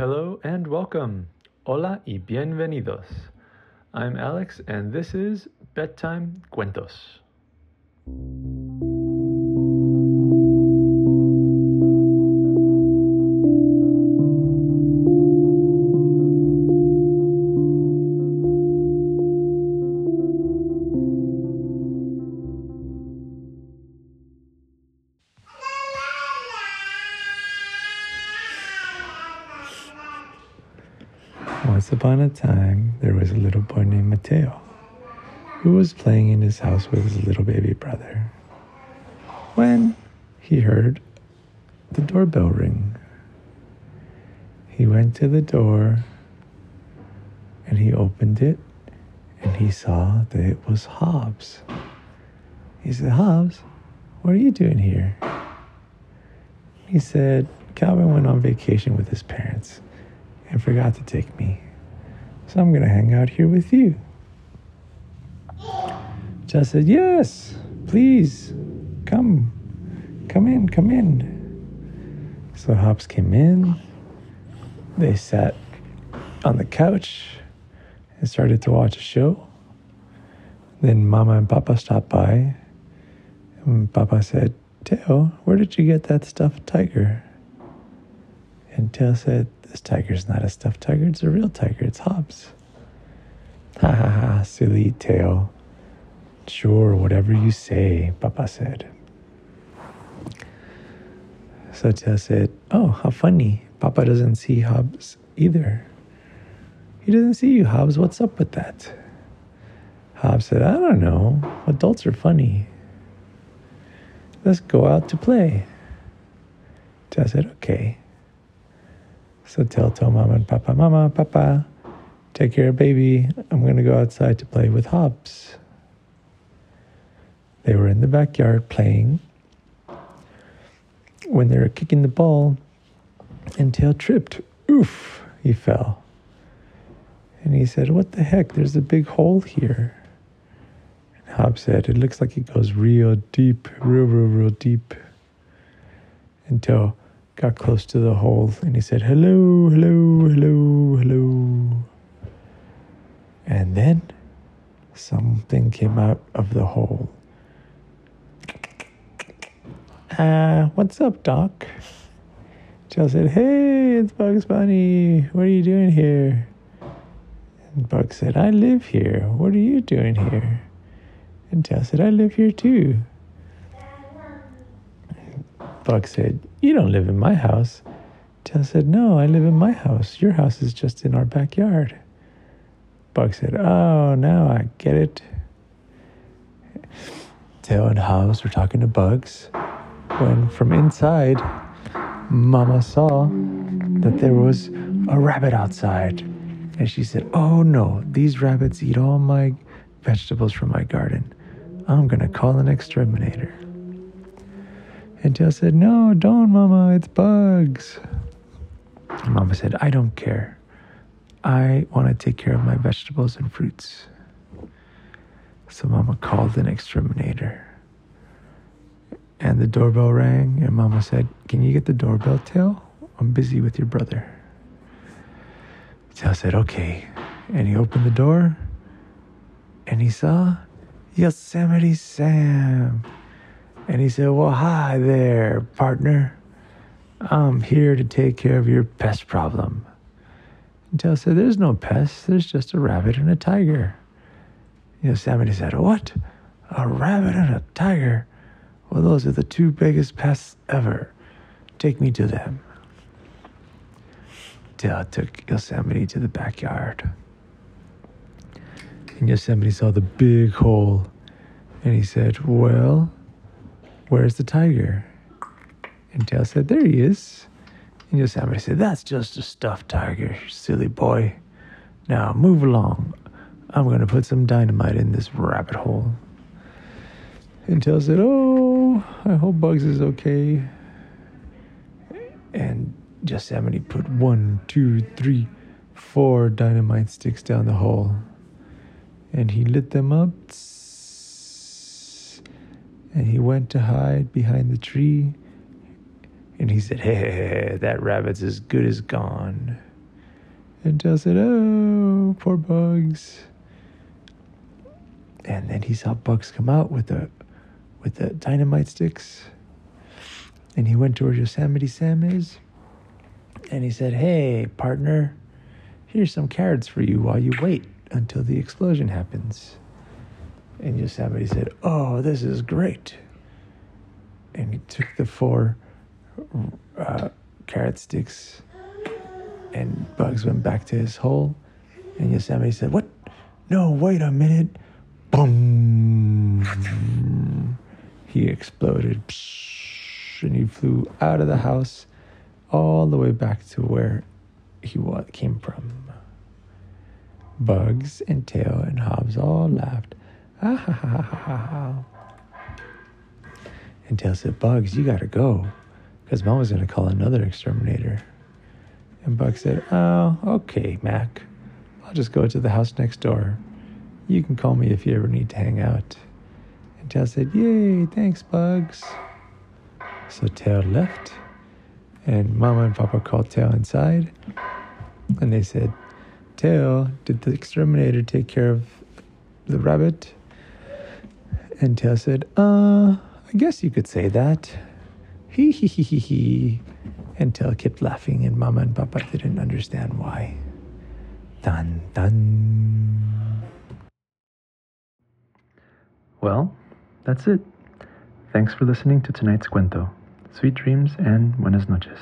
Hello and welcome. Hola y bienvenidos. I'm Alex and this is Bedtime Cuentos. Once upon a time, there was a little boy named Mateo who was playing in his house with his little baby brother when he heard the doorbell ring. He went to the door and he opened it and he saw that it was Hobbes. He said, Hobbes, what are you doing here? He said, Calvin went on vacation with his parents and forgot to take me. So I'm going to hang out here with you. Jess said, Yes, please, come, come in, come in. So Hobbes came in. They sat on the couch and started to watch a show. Then Mama and Papa stopped by. And Papa said, Teo, where did you get that stuffed tiger? And Teo said, This tiger's not a stuffed tiger, it's a real tiger, it's Hobbes. Ha ha ha, silly Teo. Sure, whatever you say, Papa said. So Teo said, Oh, how funny. Papa doesn't see Hobbes either. He doesn't see you, Hobbes. What's up with that? Hobbes said, I don't know. Adults are funny. Let's go out to play. Teo said, Okay. So tell, told Mama and Papa, Mama, Papa, take care of baby. I'm going to go outside to play with Hobbes. They were in the backyard playing when they were kicking the ball, and Teo tripped. Oof, he fell. And he said, What the heck? There's a big hole here. And Hobbes said, It looks like it goes real deep, real, real, real deep. And got close to the hole and he said, Hello, hello, hello, hello. And then something came out of the hole. Uh, what's up, Doc? Joe said, Hey, it's Bugs Bunny. What are you doing here? And Bugs said, I live here. What are you doing here? And Joe said, I live here too. Bug said, You don't live in my house. Joe said, No, I live in my house. Your house is just in our backyard. Bug said, Oh, now I get it. Teo and Hobbes were talking to Bugs when from inside, Mama saw that there was a rabbit outside. And she said, Oh no, these rabbits eat all my vegetables from my garden. I'm going to call an exterminator. And Teo said, No, don't, Mama, it's bugs. And Mama said, I don't care. I want to take care of my vegetables and fruits. So Mama called an exterminator. And the doorbell rang, and Mama said, Can you get the doorbell, Teo? I'm busy with your brother. Teo said, Okay. And he opened the door, and he saw Yosemite Sam. And he said, Well, hi there, partner. I'm here to take care of your pest problem. And Teo said, There's no pest, there's just a rabbit and a tiger. Yosemite said, What? A rabbit and a tiger? Well, those are the two biggest pests ever. Take me to them. Teo took Yosemite to the backyard. And Yosemite saw the big hole. And he said, Well, where's the tiger? And Teo said, There he is. And Yosemite said, That's just a stuffed tiger, silly boy. Now move along. I'm going to put some dynamite in this rabbit hole. And Teo said, Oh, I hope Bugs is okay. And Yosemite put one, two, three, four dynamite sticks down the hole. And he lit them up. And he went to hide behind the tree. And he said, Hey, that rabbit's as good as gone. And Teo said, Oh, poor Bugs. And then he saw Bugs come out with the with the dynamite sticks. And he went to where Yosemite Sam is. And he said, Hey, partner, here's some carrots for you while you wait until the explosion happens. And Yosemite said, Oh, this is great. And he took the four uh, carrot sticks, and Bugs went back to his hole. And Yosemite said, What? No, wait a minute. Boom. he exploded. And he flew out of the house all the way back to where he came from. Bugs and Teo and Hobbes all laughed. And Teo said, Bugs, you gotta go, because Mama's gonna call another exterminator. And Bugs said, Oh, okay, Mac. I'll just go to the house next door. You can call me if you ever need to hang out. And Teo said, Yay, thanks, Bugs. So Teo left, and Mama and Papa called Teo inside, and they said, Teo, did the exterminator take care of the rabbit? And Teo said, Uh, I guess you could say that. Hee hee hee hee hee. And Teo kept laughing, and Mama and Papa didn't understand why. Dun dun. Well, that's it. Thanks for listening to tonight's cuento. Sweet dreams and buenas noches.